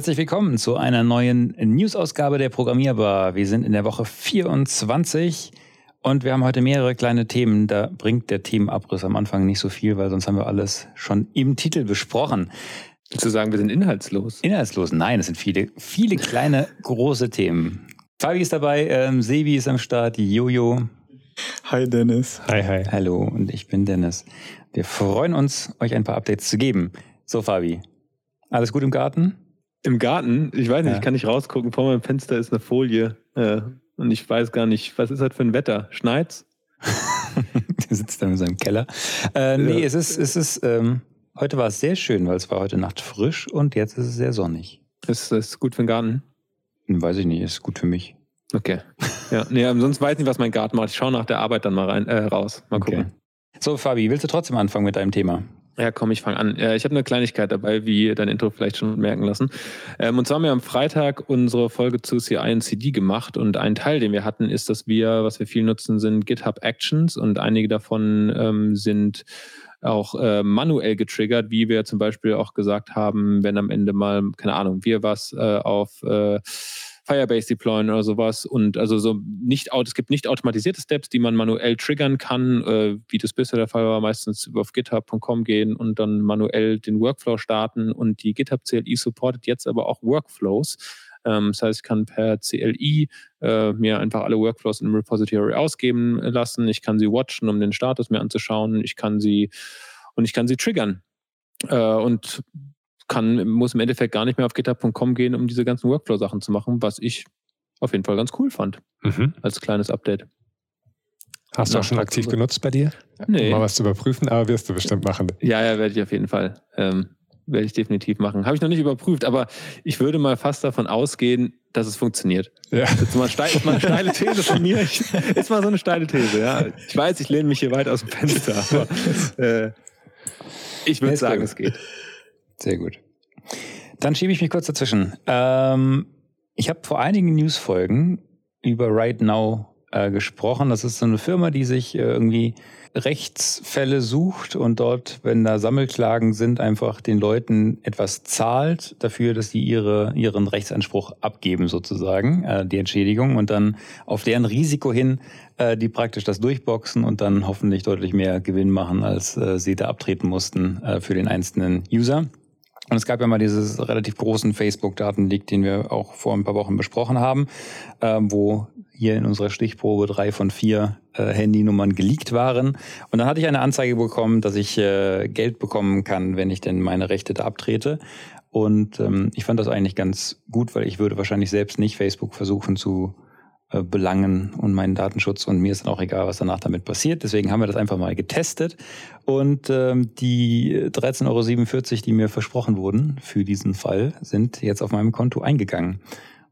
Herzlich willkommen zu einer neuen News-Ausgabe der Programmierbar. Wir sind in der Woche 24 und wir haben heute mehrere kleine Themen. Da bringt der Themenabriss am Anfang nicht so viel, weil sonst haben wir alles schon im Titel besprochen. Willst du sagen, wir sind inhaltslos? Inhaltslos? Nein, es sind viele, viele kleine, große Themen. Fabi ist dabei, ähm, Sebi ist am Start, Jojo. Hi Dennis. Hi, hi. Hallo und ich bin Dennis. Wir freuen uns, euch ein paar Updates zu geben. So, Fabi, alles gut im Garten? Im Garten? Ich weiß nicht, ja. ich kann nicht rausgucken. Vor meinem Fenster ist eine Folie. Äh, und ich weiß gar nicht, was ist das für ein Wetter? Schneit's? Der sitzt da in seinem Keller. Äh, nee, ja. es ist, es ist, ähm, heute war es sehr schön, weil es war heute Nacht frisch und jetzt ist es sehr sonnig. Ist das gut für den Garten? Hm, weiß ich nicht, ist gut für mich. Okay. Ja, nee, sonst weiß ich nicht, was mein Garten macht. Ich schaue nach der Arbeit dann mal rein, äh, raus. Mal gucken. Okay. So, Fabi, willst du trotzdem anfangen mit deinem Thema? Ja, komm, ich fange an. Ich habe eine Kleinigkeit dabei, wie dein Intro vielleicht schon merken lassen. Ähm, und zwar haben wir am Freitag unsere Folge zu CI und CD gemacht und ein Teil, den wir hatten, ist, dass wir, was wir viel nutzen, sind GitHub Actions und einige davon ähm, sind auch äh, manuell getriggert, wie wir zum Beispiel auch gesagt haben, wenn am Ende mal, keine Ahnung, wir was äh, auf äh, Firebase deployen oder sowas. Und also so nicht, es gibt nicht automatisierte Steps, die man manuell triggern kann, äh, wie das bisher der Fall war, meistens auf github.com gehen und dann manuell den Workflow starten. Und die GitHub CLI supportet jetzt aber auch Workflows. Ähm, das heißt, ich kann per CLI äh, mir einfach alle Workflows im Repository ausgeben lassen. Ich kann sie watchen, um den Status mir anzuschauen. Ich kann sie und ich kann sie triggern. Äh, und kann, muss im Endeffekt gar nicht mehr auf github.com gehen, um diese ganzen Workflow-Sachen zu machen, was ich auf jeden Fall ganz cool fand. Mhm. Als kleines Update. Hast du auch schon aktiv so. genutzt bei dir? Nee. Um mal was zu überprüfen, aber wirst du bestimmt machen. Ja, ja, werde ich auf jeden Fall. Ähm, werde ich definitiv machen. Habe ich noch nicht überprüft, aber ich würde mal fast davon ausgehen, dass es funktioniert. Ja. Das ist mal, steil, ist mal eine steile These von mir. Ich, ist mal so eine steile These, ja. Ich weiß, ich lehne mich hier weit aus dem Fenster, aber äh, ich würde sagen, es geht. Sehr gut. Dann schiebe ich mich kurz dazwischen. Ähm, ich habe vor einigen Newsfolgen über Right Now äh, gesprochen. Das ist so eine Firma, die sich äh, irgendwie Rechtsfälle sucht und dort, wenn da Sammelklagen sind, einfach den Leuten etwas zahlt dafür, dass sie ihre, ihren Rechtsanspruch abgeben sozusagen, äh, die Entschädigung und dann auf deren Risiko hin äh, die praktisch das durchboxen und dann hoffentlich deutlich mehr Gewinn machen, als äh, sie da abtreten mussten äh, für den einzelnen User. Und es gab ja mal dieses relativ großen Facebook-Datenleak, den wir auch vor ein paar Wochen besprochen haben, ähm, wo hier in unserer Stichprobe drei von vier äh, Handynummern geleakt waren. Und dann hatte ich eine Anzeige bekommen, dass ich äh, Geld bekommen kann, wenn ich denn meine Rechte da abtrete. Und ähm, ich fand das eigentlich ganz gut, weil ich würde wahrscheinlich selbst nicht Facebook versuchen zu Belangen und meinen Datenschutz und mir ist dann auch egal, was danach damit passiert. Deswegen haben wir das einfach mal getestet und ähm, die 13,47 Euro, die mir versprochen wurden für diesen Fall, sind jetzt auf meinem Konto eingegangen.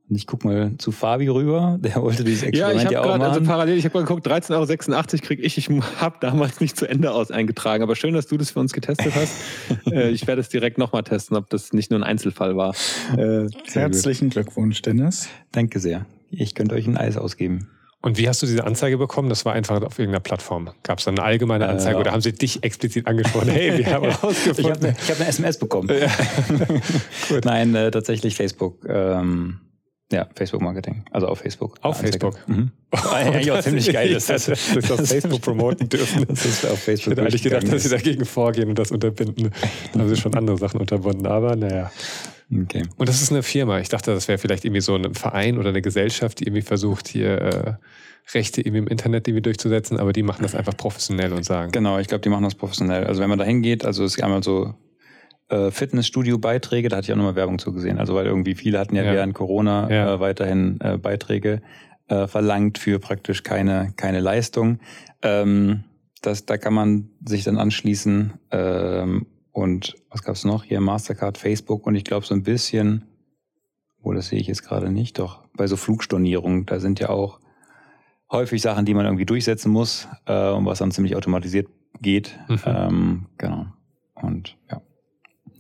Und ich guck mal zu Fabi rüber, der wollte dieses Experiment ja, ich ja auch grad, also machen. Also parallel, ich habe mal geguckt, 13,86 Euro kriege ich. Ich habe damals nicht zu Ende aus eingetragen. Aber schön, dass du das für uns getestet hast. äh, ich werde es direkt nochmal testen, ob das nicht nur ein Einzelfall war. Äh, Herzlichen Glückwunsch, Dennis. Danke sehr. Ich könnte euch ein Eis ausgeben. Und wie hast du diese Anzeige bekommen? Das war einfach auf irgendeiner Plattform. Gab es dann eine allgemeine äh, Anzeige äh, oder haben sie dich explizit angesprochen? Hey, wir haben rausgefunden. ich habe eine, hab eine SMS bekommen. Ja. Nein, äh, tatsächlich Facebook. Ähm, ja, Facebook Marketing. Also auf Facebook. Auf Facebook. Mhm. Oh, eigentlich auch ziemlich geil ist, dass, dass wir auf Facebook promoten dürfen. Das ist auf Facebook. Ich hätte eigentlich gedacht, dass sie dagegen vorgehen und das unterbinden. Da haben sie schon andere Sachen unterbunden, aber naja. Okay. Und das ist eine Firma. Ich dachte, das wäre vielleicht irgendwie so ein Verein oder eine Gesellschaft, die irgendwie versucht, hier äh, Rechte irgendwie im Internet irgendwie durchzusetzen, aber die machen das einfach professionell und sagen. Genau, ich glaube, die machen das professionell. Also wenn man da hingeht, also es ist einmal so äh, Fitnessstudio-Beiträge, da hatte ich auch nochmal Werbung zugesehen. Also weil irgendwie viele hatten ja, ja. während Corona ja. äh, weiterhin äh, Beiträge äh, verlangt für praktisch keine, keine Leistung. Ähm, das, da kann man sich dann anschließen ähm, und was gab's noch? Hier Mastercard, Facebook und ich glaube so ein bisschen, wo das sehe ich jetzt gerade nicht, doch bei so Flugstornierungen, da sind ja auch häufig Sachen, die man irgendwie durchsetzen muss äh, und was dann ziemlich automatisiert geht. Mhm. Ähm, genau. Und ja.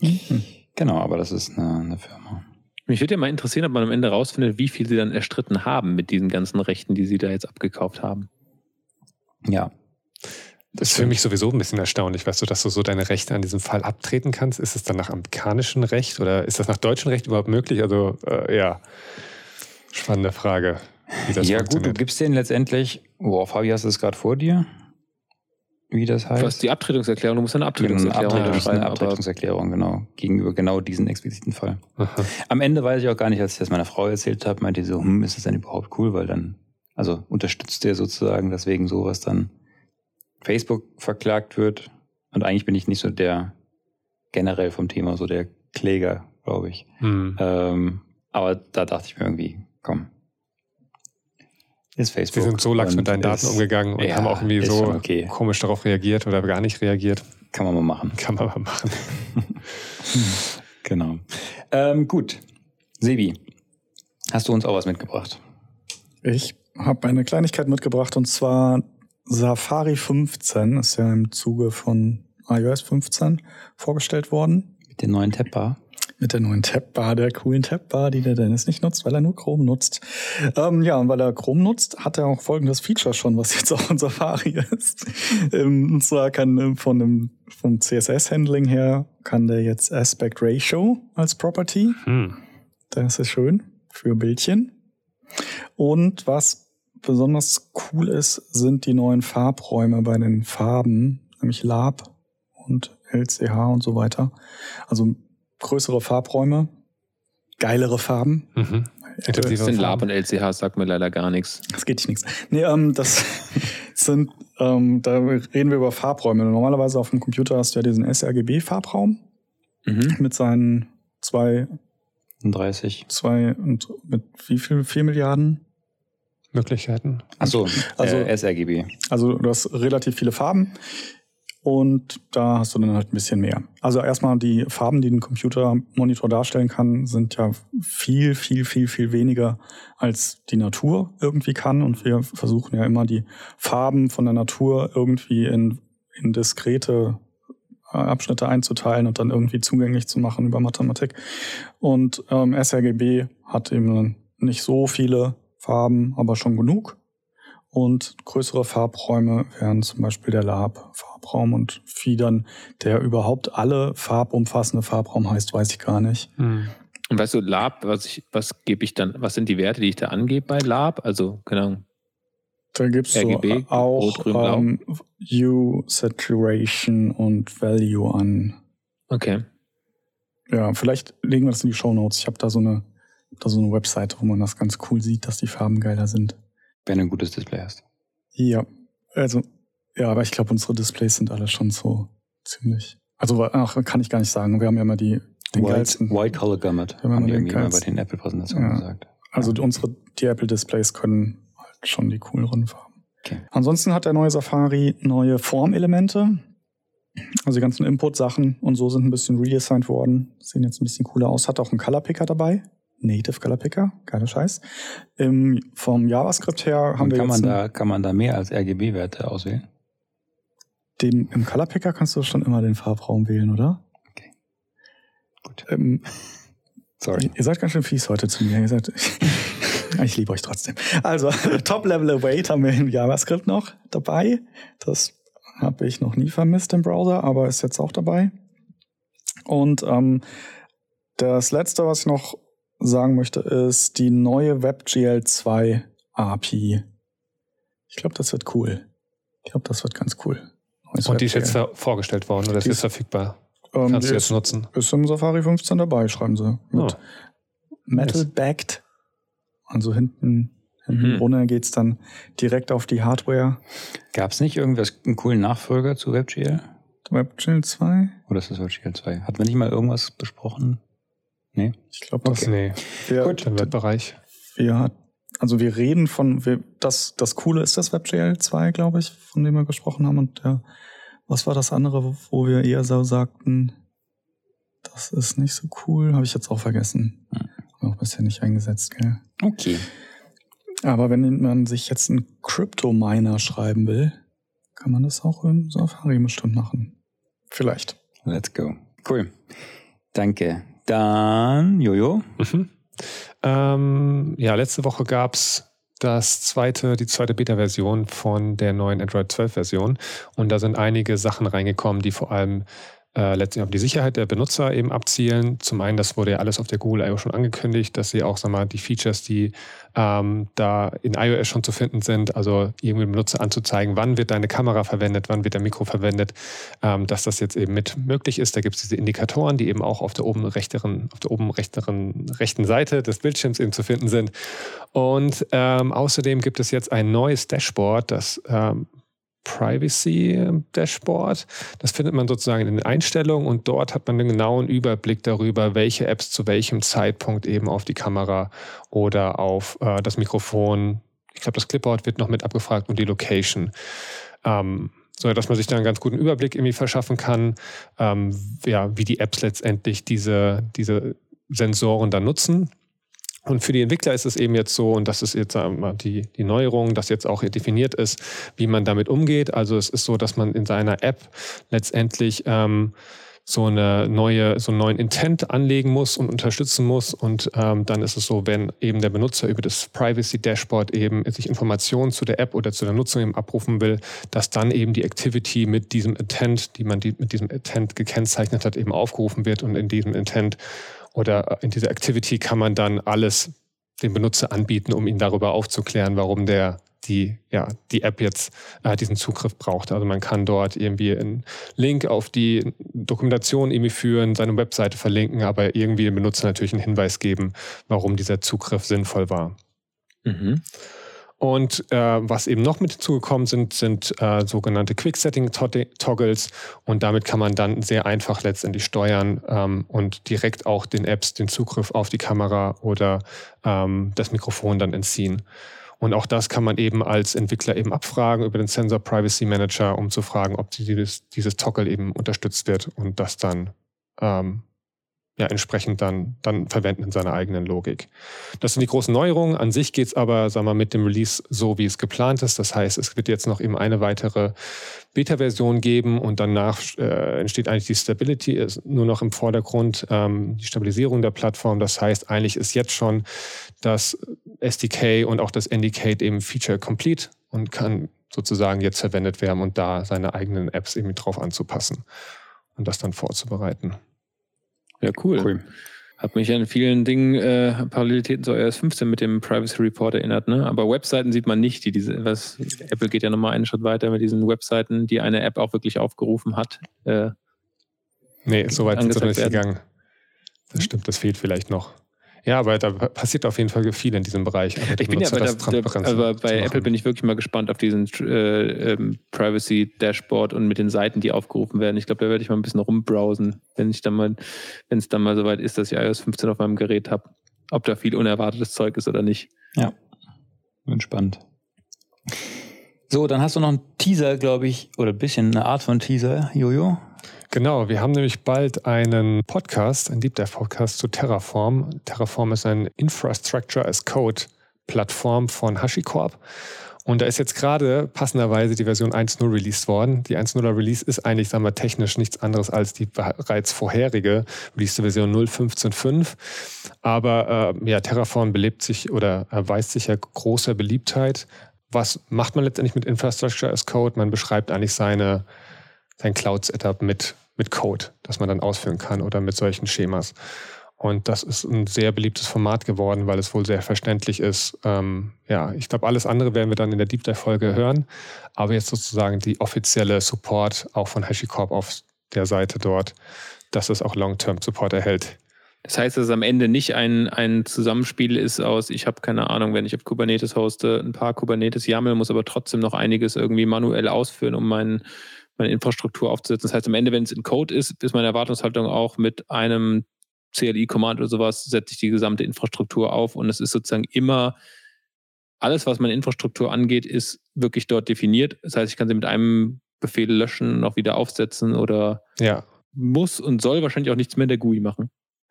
Mhm. Genau, aber das ist eine, eine Firma. Mich würde ja mal interessieren, ob man am Ende rausfindet, wie viel sie dann erstritten haben mit diesen ganzen Rechten, die sie da jetzt abgekauft haben. Ja, Das ist für mich sowieso ein bisschen erstaunlich, weißt du, dass du so deine Rechte an diesem Fall abtreten kannst. Ist es dann nach amerikanischem Recht oder ist das nach deutschem Recht überhaupt möglich? Also, äh, ja, spannende Frage. ja, gut, du gibst den letztendlich, wow, Fabi, hast du es gerade vor dir? Wie das heißt? Was die Abtretungserklärung, du musst eine Abtretungserklärung eine Abtretungs schreiben. Eine Abtretungserklärung, genau. Gegenüber genau diesen expliziten Fall. Aha. Am Ende weiß ich auch gar nicht, als ich das meiner Frau erzählt habe, meinte sie so, hm, ist das denn überhaupt cool? Weil dann, also unterstützt der sozusagen, dass wegen sowas dann Facebook verklagt wird. Und eigentlich bin ich nicht so der generell vom Thema, so der Kläger, glaube ich. Hm. Ähm, aber da dachte ich mir irgendwie, komm, ist Facebook. Sie sind so lax mit deinen Daten ist, umgegangen und ja, haben auch irgendwie so okay. komisch darauf reagiert oder gar nicht reagiert. Kann man mal machen. Kann man mal machen. genau. Ähm, gut. Sebi, hast du uns auch was mitgebracht? Ich habe eine Kleinigkeit mitgebracht und zwar Safari 15 ist ja im Zuge von iOS 15 vorgestellt worden. Mit den neuen Tabbar mit der neuen Tabbar, der coolen Tabbar, die der Dennis nicht nutzt, weil er nur Chrome nutzt. Ähm, ja, und weil er Chrome nutzt, hat er auch folgendes Feature schon, was jetzt auch in Safari ist. Ähm, und zwar kann ähm, von dem vom CSS-Handling her kann der jetzt Aspect Ratio als Property. Hm. Das ist schön für Bildchen. Und was besonders cool ist, sind die neuen Farbräume bei den Farben, nämlich Lab und LCH und so weiter. Also größere Farbräume, geilere Farben. Mhm. Das sind Lab und LCH, sagt mir leider gar nichts. Das geht dich nichts. Nee, ähm, das sind, ähm, da reden wir über Farbräume. Normalerweise auf dem Computer hast du ja diesen sRGB-Farbraum mhm. mit seinen zwei 30. Zwei und mit wie viel? Vier Milliarden? Möglichkeiten. Achso, also äh, sRGB. Also du hast relativ viele Farben. Und da hast du dann halt ein bisschen mehr. Also erstmal die Farben, die ein Computermonitor darstellen kann, sind ja viel, viel, viel, viel weniger als die Natur irgendwie kann. Und wir versuchen ja immer die Farben von der Natur irgendwie in, in diskrete äh, Abschnitte einzuteilen und dann irgendwie zugänglich zu machen über Mathematik. Und ähm, sRGB hat eben nicht so viele Farben, aber schon genug. Und größere Farbräume wären zum Beispiel der Lab-Farbraum und wie dann der überhaupt alle farbumfassende Farbraum heißt, weiß ich gar nicht. Hm. Und weißt du, Lab, was, ich, was gebe ich dann, was sind die Werte, die ich da angebe bei Lab? Also, keine Ahnung. Da gibst RGB, du auch Rot, Grün, Blau. Um, ähm, Hue, Saturation und Value an. Okay. Ja, vielleicht legen wir das in die Show Notes. Ich habe da so eine, da so eine Webseite, wo man das ganz cool sieht, dass die Farben geiler sind. Wenn du ein gutes Display hast. Ja, also, ja, aber ich glaube, unsere Displays sind alle schon so ziemlich. Also, ach, kann ich gar nicht sagen. Wir haben ja immer die, den White, geilsten. White Color Gamut, wir haben, haben die irgendwie mal bei den Apple-Präsentationen ja. gesagt. Also, ja. unsere, die Apple-Displays können halt schon die cooleren Farben. Okay. Ansonsten hat der neue Safari neue Formelemente. Also die ganzen Input-Sachen und so sind ein bisschen redesigned worden. Sehen jetzt ein bisschen cooler aus. Hat auch einen Color Picker dabei. Native Color Picker, geiler Scheiß. Ähm, vom JavaScript her haben Und wir kann jetzt man da kann man da mehr als RGB-Werte auswählen? Den, Im Color Picker kannst du schon immer den Farbraum wählen, oder? Okay. Gut. Ähm, Sorry. Ihr seid ganz schön fies heute zu mir. Ihr seid, ich liebe euch trotzdem. Also, Top-Level Await haben wir im JavaScript noch dabei. Das habe ich noch nie vermisst im Browser, aber ist jetzt auch dabei. Und ähm, das letzte, was ich noch sagen möchte, ist die neue WebGL 2 API. Ich glaube, das wird cool. Ich glaube, das wird ganz cool. Neues Und die ist jetzt vorgestellt worden oder ist jetzt verfügbar? Ähm, Kannst du jetzt ist, nutzen? Ist im Safari 15 dabei, schreiben sie. Mit oh. Metal Backed. Also hinten, hinten mhm. runter geht's dann direkt auf die Hardware. Gab es nicht irgendwas, einen coolen Nachfolger zu WebGL? WebGL 2? Oder ist das WebGL 2? Hat man nicht mal irgendwas besprochen? Nee? Ich glaube, das okay. nee. Wir, Gut, im Webbereich. Wir, also wir reden von, wir, das, das Coole ist das WebGL 2, glaube ich, von dem wir gesprochen haben. Und der, was war das andere, wo wir eher so sagten, das ist nicht so cool, habe ich jetzt auch vergessen. Hm. Haben auch bisher nicht eingesetzt, gell? Okay. Aber wenn man sich jetzt einen Crypto-Miner schreiben will, kann man das auch im Safari bestimmt machen. Vielleicht. Let's go. Cool. Danke. Dann, Jojo. Mhm. Ähm, ja, letzte Woche gab es das zweite, die zweite Beta-Version von der neuen Android 12-Version. Und da sind einige Sachen reingekommen, die vor allem äh, letztlich auf die Sicherheit der Benutzer eben abzielen. Zum einen, das wurde ja alles auf der Google I.O. schon angekündigt, dass sie auch, sag mal, die Features, die ähm, da in iOS schon zu finden sind, also irgendwie dem Benutzer anzuzeigen, wann wird deine Kamera verwendet, wann wird der Mikro verwendet, ähm, dass das jetzt eben mit möglich ist. Da gibt es diese Indikatoren, die eben auch auf der oben rechteren, auf der oben rechteren, rechten Seite des Bildschirms eben zu finden sind. Und ähm, außerdem gibt es jetzt ein neues Dashboard, das ähm, Privacy Dashboard. Das findet man sozusagen in den Einstellungen und dort hat man einen genauen Überblick darüber, welche Apps zu welchem Zeitpunkt eben auf die Kamera oder auf äh, das Mikrofon, ich glaube, das Clipboard wird noch mit abgefragt und die Location. Ähm, so dass man sich da einen ganz guten Überblick irgendwie verschaffen kann, ähm, ja, wie die Apps letztendlich diese, diese Sensoren dann nutzen. Und für die Entwickler ist es eben jetzt so, und das ist jetzt die, die Neuerung, dass jetzt auch definiert ist, wie man damit umgeht. Also es ist so, dass man in seiner App letztendlich ähm, so eine neue, so einen neuen Intent anlegen muss und unterstützen muss. Und ähm, dann ist es so, wenn eben der Benutzer über das Privacy Dashboard eben sich Informationen zu der App oder zu der Nutzung eben abrufen will, dass dann eben die Activity mit diesem Intent, die man die, mit diesem Intent gekennzeichnet hat, eben aufgerufen wird und in diesem Intent oder in dieser Activity kann man dann alles dem Benutzer anbieten, um ihn darüber aufzuklären, warum der die, ja, die App jetzt äh, diesen Zugriff braucht. Also man kann dort irgendwie einen Link auf die Dokumentation irgendwie führen, seine Webseite verlinken, aber irgendwie dem Benutzer natürlich einen Hinweis geben, warum dieser Zugriff sinnvoll war. Mhm. Und äh, was eben noch mit hinzugekommen sind, sind äh, sogenannte Quick-Setting-Toggles. Und damit kann man dann sehr einfach letztendlich steuern ähm, und direkt auch den Apps den Zugriff auf die Kamera oder ähm, das Mikrofon dann entziehen. Und auch das kann man eben als Entwickler eben abfragen über den Sensor Privacy Manager, um zu fragen, ob dieses, dieses Toggle eben unterstützt wird und das dann ähm, ja, entsprechend dann, dann verwenden in seiner eigenen Logik. Das sind die großen Neuerungen. An sich geht es aber, sagen wir, mit dem Release so, wie es geplant ist. Das heißt, es wird jetzt noch eben eine weitere Beta-Version geben und danach äh, entsteht eigentlich die Stability, ist nur noch im Vordergrund ähm, die Stabilisierung der Plattform. Das heißt, eigentlich ist jetzt schon das SDK und auch das NDK eben Feature Complete und kann sozusagen jetzt verwendet werden und da seine eigenen Apps eben drauf anzupassen und das dann vorzubereiten. Ja, cool. cool. Hat mich an vielen Dingen äh, Parallelitäten zu iOS 15 mit dem Privacy Report erinnert, ne? Aber Webseiten sieht man nicht, die diese, was Apple geht ja nochmal einen Schritt weiter mit diesen Webseiten, die eine App auch wirklich aufgerufen hat. Äh, nee, so weit sind sie noch nicht gegangen. Das stimmt, das fehlt vielleicht noch. Ja, aber da passiert auf jeden Fall viel in diesem Bereich. ich bin ja bei, der, der, aber bei Apple bin ich wirklich mal gespannt auf diesen äh, ähm, Privacy Dashboard und mit den Seiten, die aufgerufen werden. Ich glaube, da werde ich mal ein bisschen rumbrowsen, wenn ich dann mal, wenn es dann mal soweit ist, dass ich iOS 15 auf meinem Gerät habe, ob da viel unerwartetes Zeug ist oder nicht. Ja, bin spannend. So, dann hast du noch einen Teaser, glaube ich, oder ein bisschen eine Art von Teaser, Jojo. Genau, wir haben nämlich bald einen Podcast, einen Deep Dive Podcast zu Terraform. Terraform ist ein Infrastructure as Code Plattform von HashiCorp. Und da ist jetzt gerade passenderweise die Version 1.0 released worden. Die 1.0er Release ist eigentlich, sagen wir, technisch nichts anderes als die bereits vorherige released Version 0.15.5. Aber äh, ja, Terraform belebt sich oder erweist sich ja großer Beliebtheit. Was macht man letztendlich mit Infrastructure as Code? Man beschreibt eigentlich seine sein Cloud-Setup mit, mit Code, das man dann ausführen kann oder mit solchen Schemas. Und das ist ein sehr beliebtes Format geworden, weil es wohl sehr verständlich ist. Ähm, ja, ich glaube, alles andere werden wir dann in der Deep Dive-Folge hören. Aber jetzt sozusagen die offizielle Support auch von HashiCorp auf der Seite dort, dass es auch Long-Term-Support erhält. Das heißt, dass es am Ende nicht ein, ein Zusammenspiel ist aus, ich habe keine Ahnung, wenn ich auf Kubernetes hoste, ein paar Kubernetes YAML, muss aber trotzdem noch einiges irgendwie manuell ausführen, um meinen meine Infrastruktur aufzusetzen. Das heißt, am Ende, wenn es in Code ist, ist meine Erwartungshaltung auch mit einem CLI-Command oder sowas, setze ich die gesamte Infrastruktur auf und es ist sozusagen immer alles, was meine Infrastruktur angeht, ist wirklich dort definiert. Das heißt, ich kann sie mit einem Befehl löschen und auch wieder aufsetzen oder ja. muss und soll wahrscheinlich auch nichts mehr in der GUI machen.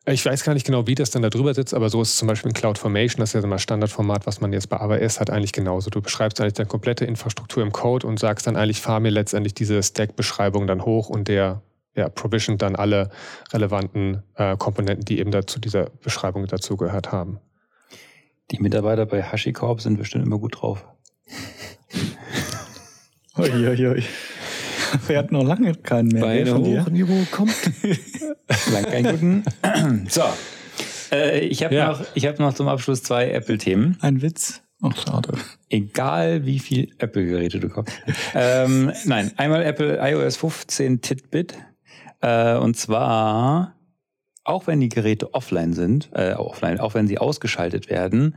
Ich weiß gar nicht genau, wie das dann da drüber sitzt, aber so ist es zum Beispiel in CloudFormation, das ist ja so ein Standardformat, was man jetzt bei AWS hat, eigentlich genauso. Du beschreibst eigentlich deine komplette Infrastruktur im Code und sagst dann eigentlich, fahr mir letztendlich diese Stack-Beschreibung dann hoch und der ja, provision dann alle relevanten äh, Komponenten, die eben dazu dieser Beschreibung dazugehört haben. Die Mitarbeiter bei HashiCorp sind bestimmt immer gut drauf. Uiuiui. Wir hatten noch lange keinen mehr. Beine hoch, Niveau kommt. Lang keinen guten. so. Äh, ich habe ja. noch, hab noch zum Abschluss zwei Apple-Themen. Ein Witz. Ach, schade. Egal wie viel Apple-Geräte du kaufst. ähm, nein, einmal Apple iOS 15 Titbit. Äh, und zwar, auch wenn die Geräte offline sind, äh, offline, auch wenn sie ausgeschaltet werden,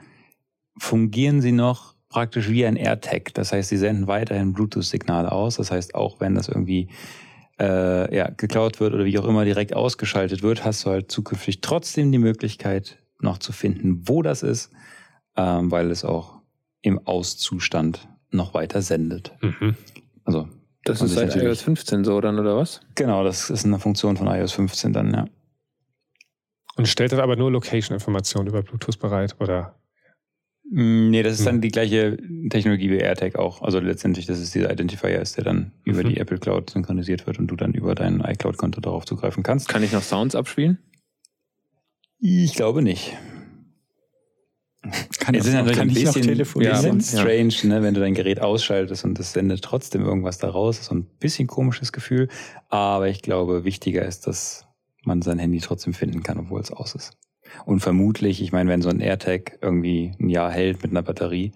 fungieren sie noch praktisch wie ein AirTag. Das heißt, sie senden weiterhin Bluetooth-Signale aus. Das heißt, auch wenn das irgendwie äh, ja, geklaut wird oder wie auch immer direkt ausgeschaltet wird, hast du halt zukünftig trotzdem die Möglichkeit, noch zu finden, wo das ist, ähm, weil es auch im Auszustand noch weiter sendet. Mhm. Also das ist seit iOS 15 so dann, oder was? Genau, das ist eine Funktion von iOS 15 dann, ja. Und stellt das aber nur Location-Informationen über Bluetooth bereit, oder? Mm, nee, das ist dann hm. die gleiche Technologie wie AirTag auch. Also letztendlich, das ist dieser Identifier ist, der dann mhm. über die Apple Cloud synchronisiert wird und du dann über dein iCloud-Konto darauf zugreifen kannst. Kann ich noch Sounds abspielen? Ich glaube nicht. Kann es ist natürlich ein bisschen, ja, strange, ne, wenn du dein Gerät ausschaltest und es sendet trotzdem irgendwas daraus. Das ist so ein bisschen komisches Gefühl. Aber ich glaube, wichtiger ist, dass man sein Handy trotzdem finden kann, obwohl es aus ist. Und vermutlich, ich meine, wenn so ein AirTag irgendwie ein Jahr hält mit einer Batterie,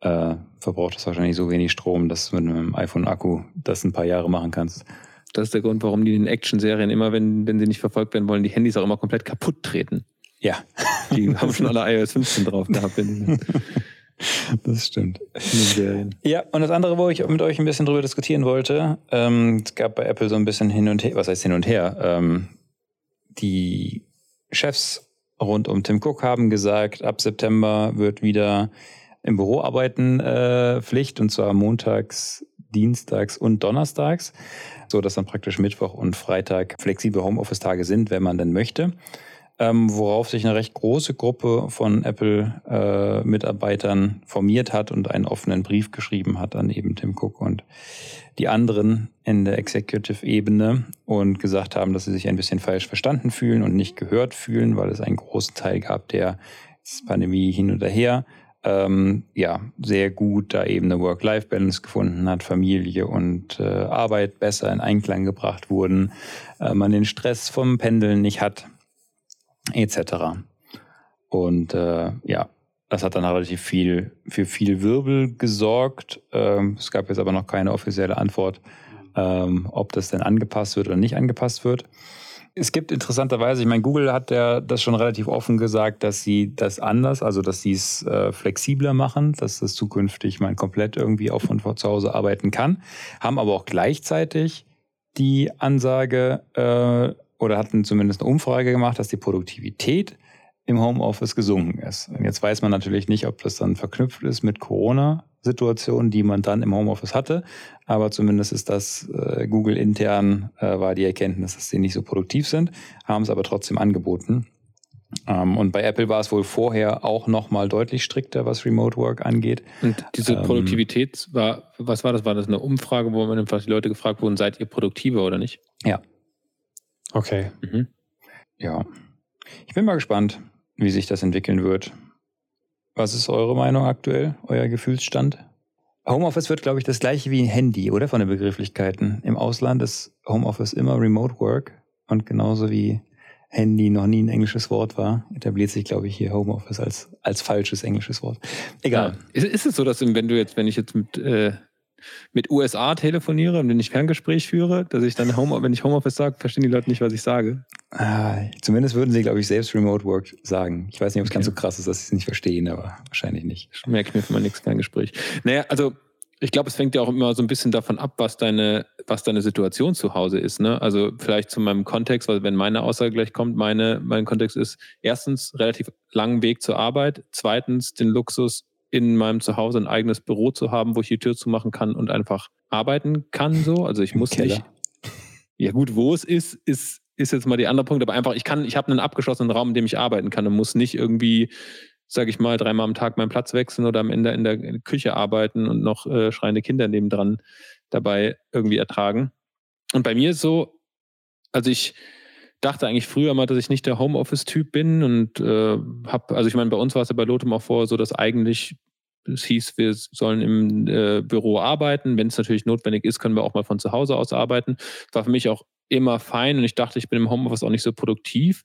äh, verbraucht das wahrscheinlich so wenig Strom, dass du mit einem iPhone-Akku das ein paar Jahre machen kannst. Das ist der Grund, warum die in Action-Serien immer, wenn, wenn sie nicht verfolgt werden wollen, die Handys auch immer komplett kaputt treten. Ja. Die haben schon alle iOS 15 drauf gehabt. Das stimmt. Ja, und das andere, wo ich mit euch ein bisschen drüber diskutieren wollte, ähm, es gab bei Apple so ein bisschen hin und her, was heißt hin und her? Ähm, die Chefs rund um Tim Cook haben gesagt, ab September wird wieder im Büro arbeiten äh, Pflicht und zwar montags, dienstags und donnerstags, so dass dann praktisch Mittwoch und Freitag flexible Homeoffice-Tage sind, wenn man denn möchte. Ähm, worauf sich eine recht große Gruppe von Apple-Mitarbeitern äh, formiert hat und einen offenen Brief geschrieben hat an eben Tim Cook und die anderen in der Executive-Ebene und gesagt haben, dass sie sich ein bisschen falsch verstanden fühlen und nicht gehört fühlen, weil es einen großen Teil gab, der Pandemie hin und her ähm, ja sehr gut da eben eine Work-Life-Balance gefunden hat, Familie und äh, Arbeit besser in Einklang gebracht wurden, äh, man den Stress vom Pendeln nicht hat, etc. Und äh, ja, das hat dann relativ viel für viel Wirbel gesorgt. Ähm, es gab jetzt aber noch keine offizielle Antwort, ähm, ob das denn angepasst wird oder nicht angepasst wird. Es gibt interessanterweise, ich meine, Google hat ja das schon relativ offen gesagt, dass sie das anders, also dass sie es äh, flexibler machen, dass das zukünftig man komplett irgendwie auch von zu Hause arbeiten kann, haben aber auch gleichzeitig die Ansage äh, oder hatten zumindest eine Umfrage gemacht, dass die Produktivität im Homeoffice gesunken ist. Und jetzt weiß man natürlich nicht, ob das dann verknüpft ist mit Corona-Situationen, die man dann im Homeoffice hatte. Aber zumindest ist das äh, Google intern äh, war die Erkenntnis, dass sie nicht so produktiv sind, haben es aber trotzdem angeboten. Ähm, und bei Apple war es wohl vorher auch noch mal deutlich strikter, was Remote Work angeht. Und diese ähm, Produktivität war, was war das? War das eine Umfrage, wo man einfach die Leute gefragt wurden, seid ihr produktiver oder nicht? Ja. Okay. Mhm. Ja. Ich bin mal gespannt wie sich das entwickeln wird. Was ist eure Meinung aktuell, euer Gefühlsstand? Homeoffice wird, glaube ich, das gleiche wie ein Handy, oder? Von den Begrifflichkeiten. Im Ausland ist Homeoffice immer Remote Work und genauso wie Handy noch nie ein englisches Wort war, etabliert sich, glaube ich, hier Homeoffice als, als falsches englisches Wort. Egal. Ja. Ist, ist, es so, dass wenn du jetzt, wenn ich jetzt mit äh, mit USA telefoniere und wenn ich Ferngespräch führe, dass ich dann Home, wenn ich Homeoffice sage, verstehen die Leute nicht, was ich sage. Ah, zumindest würden sie, glaube ich, selbst Remote Work sagen. Ich weiß nicht, ob es okay. ganz so krass ist, dass sie es nicht verstehen, aber wahrscheinlich nicht. Ich merke mir für mein nächstes Ferngespräch. Naja, also ich glaube, es fängt ja auch immer so ein bisschen davon ab, was deine, was deine Situation zu Hause ist. Ne? Also vielleicht zu meinem Kontext, weil wenn meine Aussage gleich kommt, meine, mein Kontext ist erstens relativ langen Weg zur Arbeit, zweitens den Luxus, in meinem Zuhause ein eigenes Büro zu haben, wo ich die Tür zumachen kann und einfach arbeiten kann. So, also ich muss nicht. Ja gut, wo es ist, ist ist jetzt mal die andere Punkt, aber einfach ich kann, ich habe einen abgeschlossenen Raum, in dem ich arbeiten kann und muss nicht irgendwie, sage ich mal, dreimal am Tag meinen Platz wechseln oder am Ende in der Küche arbeiten und noch äh, schreiende Kinder nebendran dabei irgendwie ertragen. Und bei mir ist so, also ich dachte eigentlich früher mal, dass ich nicht der Homeoffice-Typ bin und äh, habe, also ich meine, bei uns war es ja bei Lotum auch vorher so, dass eigentlich es hieß, wir sollen im äh, Büro arbeiten. Wenn es natürlich notwendig ist, können wir auch mal von zu Hause aus arbeiten. Das war für mich auch immer fein und ich dachte, ich bin im Homeoffice auch nicht so produktiv.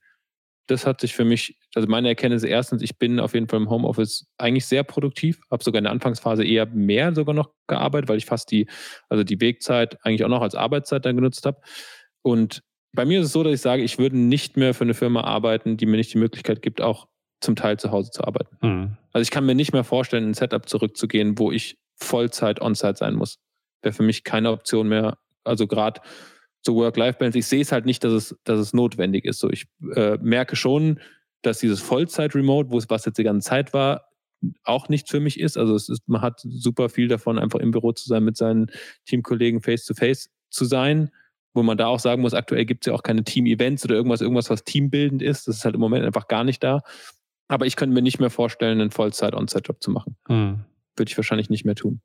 Das hat sich für mich, also meine Erkenntnis erstens, ich bin auf jeden Fall im Homeoffice eigentlich sehr produktiv, habe sogar in der Anfangsphase eher mehr sogar noch gearbeitet, weil ich fast die, also die Wegzeit eigentlich auch noch als Arbeitszeit dann genutzt habe. Und bei mir ist es so, dass ich sage, ich würde nicht mehr für eine Firma arbeiten, die mir nicht die Möglichkeit gibt, auch zum Teil zu Hause zu arbeiten. Mhm. Also ich kann mir nicht mehr vorstellen, in ein Setup zurückzugehen, wo ich Vollzeit on-site sein muss. Wäre für mich keine Option mehr. Also gerade so Work-Life-Balance, ich sehe es halt nicht, dass es, dass es notwendig ist. So, ich äh, merke schon, dass dieses Vollzeit-Remote, wo es was jetzt die ganze Zeit war, auch nichts für mich ist. Also es ist, man hat super viel davon, einfach im Büro zu sein, mit seinen Teamkollegen face-to-face zu sein wo man da auch sagen muss, aktuell gibt es ja auch keine Team-Events oder irgendwas, irgendwas, was teambildend ist. Das ist halt im Moment einfach gar nicht da. Aber ich könnte mir nicht mehr vorstellen, einen Vollzeit-On-Site-Job zu machen. Hm. Würde ich wahrscheinlich nicht mehr tun.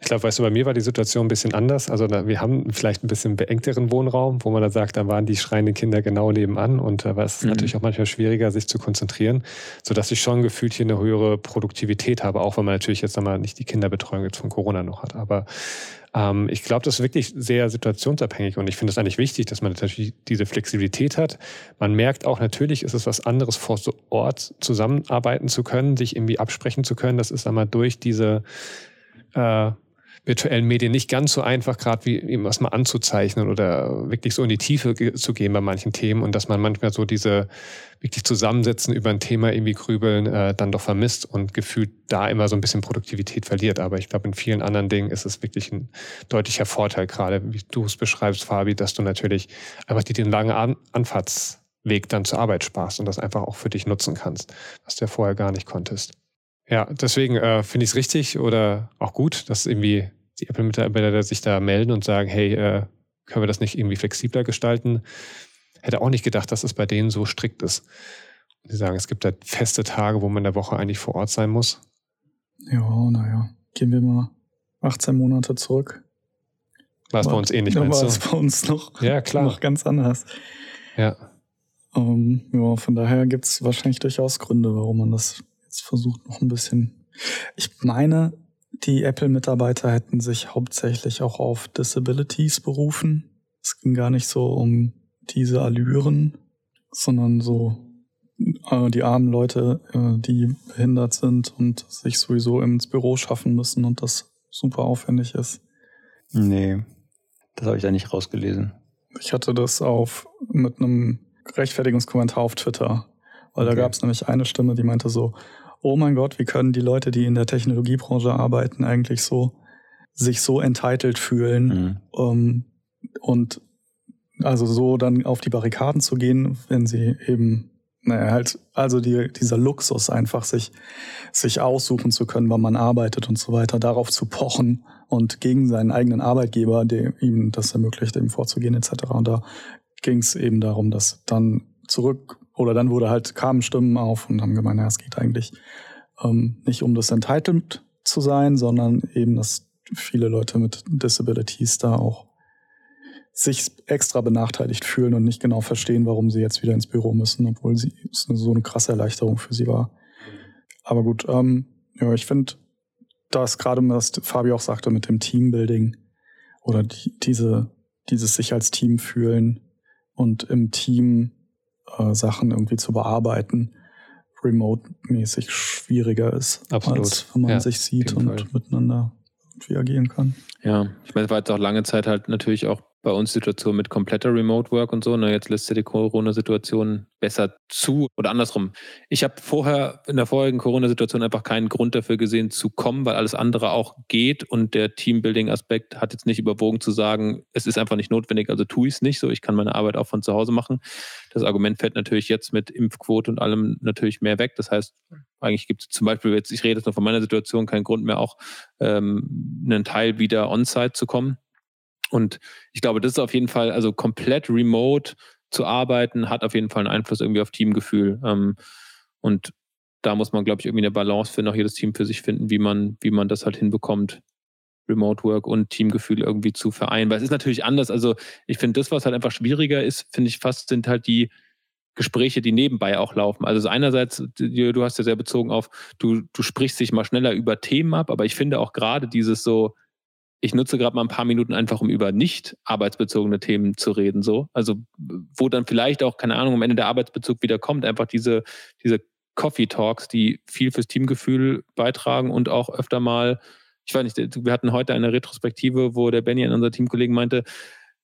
Ich glaube, weißt du, bei mir war die Situation ein bisschen anders. Also da, wir haben vielleicht ein bisschen beengteren Wohnraum, wo man dann sagt, da waren die schreienden Kinder genau nebenan und da war es mhm. natürlich auch manchmal schwieriger, sich zu konzentrieren, sodass ich schon gefühlt hier eine höhere Produktivität habe, auch wenn man natürlich jetzt nochmal nicht die Kinderbetreuung jetzt von Corona noch hat. Aber ähm, ich glaube, das ist wirklich sehr situationsabhängig und ich finde es eigentlich wichtig, dass man natürlich diese Flexibilität hat. Man merkt auch, natürlich ist es was anderes, vor Ort zusammenarbeiten zu können, sich irgendwie absprechen zu können. Das ist einmal durch diese äh, virtuellen Medien nicht ganz so einfach, gerade wie eben was mal anzuzeichnen oder wirklich so in die Tiefe zu gehen bei manchen Themen und dass man manchmal so diese wirklich zusammensetzen über ein Thema irgendwie grübeln äh, dann doch vermisst und gefühlt da immer so ein bisschen Produktivität verliert. Aber ich glaube, in vielen anderen Dingen ist es wirklich ein deutlicher Vorteil, gerade wie du es beschreibst, Fabi, dass du natürlich einfach die, den langen An Anfahrtsweg dann zur Arbeit sparst und das einfach auch für dich nutzen kannst, was du ja vorher gar nicht konntest. Ja, deswegen äh, finde ich es richtig oder auch gut, dass irgendwie die Apple-Mitarbeiter sich da melden und sagen, hey, äh, können wir das nicht irgendwie flexibler gestalten? Hätte auch nicht gedacht, dass es bei denen so strikt ist. Die sagen, es gibt da feste Tage, wo man in der Woche eigentlich vor Ort sein muss. Ja, naja. Gehen wir mal 18 Monate zurück. War es bei uns ähnlich, meinst war es bei uns noch, ja, klar. noch ganz anders. Ja. Um, ähm, ja, von daher gibt es wahrscheinlich durchaus Gründe, warum man das jetzt versucht noch ein bisschen. Ich meine, die Apple-Mitarbeiter hätten sich hauptsächlich auch auf Disabilities berufen. Es ging gar nicht so um diese Allüren, sondern so äh, die armen Leute, äh, die behindert sind und sich sowieso ins Büro schaffen müssen und das super aufwendig ist. Nee, das habe ich da nicht rausgelesen. Ich hatte das auf mit einem Rechtfertigungskommentar auf Twitter, weil okay. da gab es nämlich eine Stimme, die meinte so, oh mein Gott, wie können die Leute, die in der Technologiebranche arbeiten, eigentlich so sich so entitled fühlen mhm. um, ähm, und also so dann auf die Barrikaden zu gehen, wenn sie eben, naja, halt, also die, dieser Luxus einfach sich, sich aussuchen zu können, wann man arbeitet und so weiter, darauf zu pochen und gegen seinen eigenen Arbeitgeber, der ihm das ermöglicht, eben vorzugehen etc. Und da ging es eben darum, dass dann zurück oder dann wurde halt, kamen Stimmen auf und haben gemeint, ja, es geht eigentlich ähm, nicht um das Entitlement zu sein, sondern eben, dass viele Leute mit Disabilities da auch sich extra benachteiligt fühlen und nicht genau verstehen, warum sie jetzt wieder ins Büro müssen, obwohl sie es so eine krasse Erleichterung für sie war. Aber gut, ähm, ja, ich finde, dass gerade was Fabi auch sagte mit dem Teambuilding oder die, diese, dieses sich als Team fühlen und im Team äh, Sachen irgendwie zu bearbeiten, remote-mäßig schwieriger ist, Absolut. als wenn man ja, sich sieht und Fall. miteinander irgendwie agieren kann. Ja, ich meine, es war jetzt auch lange Zeit halt natürlich auch bei uns Situation mit kompletter Remote Work und so. Na, jetzt lässt sich die Corona-Situation besser zu oder andersrum. Ich habe vorher in der vorigen Corona-Situation einfach keinen Grund dafür gesehen zu kommen, weil alles andere auch geht und der Teambuilding-Aspekt hat jetzt nicht überwogen zu sagen, es ist einfach nicht notwendig, also tue ich es nicht so. Ich kann meine Arbeit auch von zu Hause machen. Das Argument fällt natürlich jetzt mit Impfquote und allem natürlich mehr weg. Das heißt, eigentlich gibt es zum Beispiel jetzt, ich rede jetzt noch von meiner Situation, keinen Grund mehr auch ähm, einen Teil wieder on-site zu kommen und ich glaube, das ist auf jeden Fall, also komplett remote zu arbeiten, hat auf jeden Fall einen Einfluss irgendwie auf Teamgefühl. Ähm, und da muss man, glaube ich, irgendwie eine Balance für noch jedes Team für sich finden, wie man, wie man das halt hinbekommt, Remote Work und Teamgefühl irgendwie zu vereinen. Weil es ist natürlich anders. Also ich finde, das, was halt einfach schwieriger ist, finde ich fast, sind halt die Gespräche, die nebenbei auch laufen. Also einerseits, du hast ja sehr bezogen auf, du, du sprichst dich mal schneller über Themen ab, aber ich finde auch gerade dieses so, ich nutze gerade mal ein paar Minuten einfach, um über nicht arbeitsbezogene Themen zu reden, so. Also, wo dann vielleicht auch, keine Ahnung, am Ende der Arbeitsbezug wieder kommt, einfach diese, diese Coffee Talks, die viel fürs Teamgefühl beitragen und auch öfter mal, ich weiß nicht, wir hatten heute eine Retrospektive, wo der Benny, unser Teamkollegen, meinte,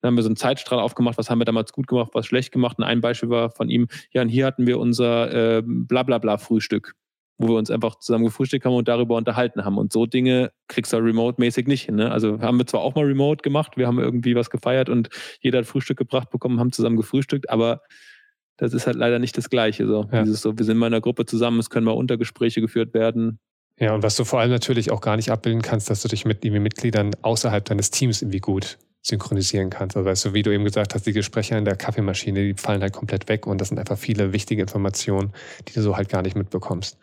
dann haben wir so einen Zeitstrahl aufgemacht, was haben wir damals gut gemacht, was schlecht gemacht. Und ein Beispiel war von ihm, ja, und hier hatten wir unser äh, Blablabla-Frühstück, wo wir uns einfach zusammen gefrühstückt haben und darüber unterhalten haben. Und so Dinge kriegst du remote-mäßig nicht hin. Ne? Also haben wir zwar auch mal remote gemacht, wir haben irgendwie was gefeiert und jeder hat Frühstück gebracht bekommen, haben zusammen gefrühstückt, aber das ist halt leider nicht das Gleiche. So. Ja. Dieses so, wir sind mal in einer Gruppe zusammen, es können mal Untergespräche geführt werden. Ja, und was du vor allem natürlich auch gar nicht abbilden kannst, dass du dich mit irgendwie Mitgliedern außerhalb deines Teams irgendwie gut synchronisieren kannst. Also weißt du, wie du eben gesagt hast, die Gespräche in der Kaffeemaschine, die fallen halt komplett weg und das sind einfach viele wichtige Informationen, die du so halt gar nicht mitbekommst.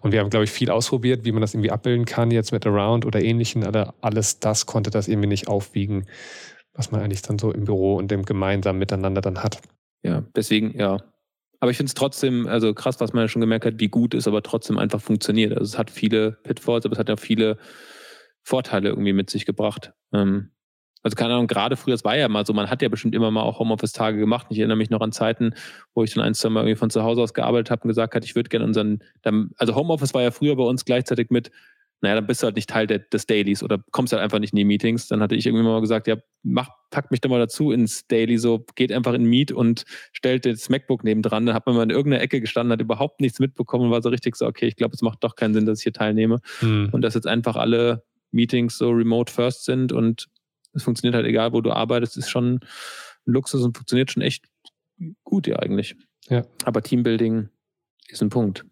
Und wir haben, glaube ich, viel ausprobiert, wie man das irgendwie abbilden kann, jetzt mit Around oder ähnlichen, aber alles das konnte das irgendwie nicht aufwiegen, was man eigentlich dann so im Büro und dem gemeinsamen Miteinander dann hat. Ja, deswegen, ja. Aber ich finde es trotzdem, also krass, was man ja schon gemerkt hat, wie gut es aber trotzdem einfach funktioniert. Also es hat viele Pitfalls, aber es hat ja viele Vorteile irgendwie mit sich gebracht. Ähm, also keine Ahnung, gerade früher, es war ja mal so, man hat ja bestimmt immer mal auch Homeoffice-Tage gemacht. Ich erinnere mich noch an Zeiten, wo ich dann ein, zwei Mal irgendwie von zu Hause aus gearbeitet habe und gesagt habe, ich würde gerne unseren, also Homeoffice war ja früher bei uns gleichzeitig mit, naja, dann bist du halt nicht Teil der, des Dailies oder kommst halt einfach nicht in die Meetings. Dann hatte ich irgendwie mal gesagt, ja, mach, pack mich doch mal dazu ins Daily, so geht einfach in Meet und stellt das MacBook nebendran. Dann hat man mal in irgendeiner Ecke gestanden, hat überhaupt nichts mitbekommen und war so richtig so, okay, ich glaube, es macht doch keinen Sinn, dass ich hier teilnehme. Hm. Und dass jetzt einfach alle Meetings so remote first sind und es funktioniert halt egal, wo du arbeitest, ist schon ein Luxus und funktioniert schon echt gut ja eigentlich. Ja. Aber Teambuilding ist ein Punkt.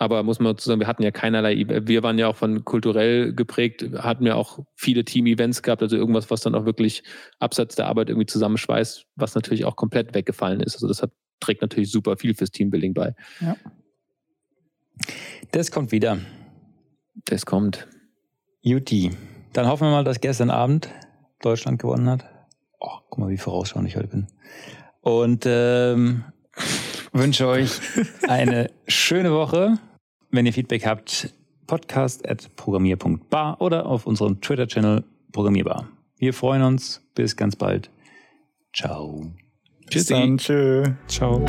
Aber muss man sagen, wir hatten ja keinerlei, wir waren ja auch von kulturell geprägt, hatten ja auch viele Team-Events gehabt, also irgendwas, was dann auch wirklich abseits der Arbeit irgendwie zusammenschweißt, was natürlich auch komplett weggefallen ist. Also das hat, trägt natürlich super viel fürs Teambuilding bei. Ja. Das kommt wieder. Das kommt. Juti. Dann hoffen wir mal, dass gestern Abend Deutschland gewonnen hat. Oh, guck mal, wie vorausschauend ich heute bin. Und ähm, wünsche euch eine schöne Woche. Wenn ihr Feedback habt, podcast.programmier.bar oder auf unserem Twitter-Channel Programmierbar. Wir freuen uns. Bis ganz bald. Ciao. Bis dann. Tschö. Ciao.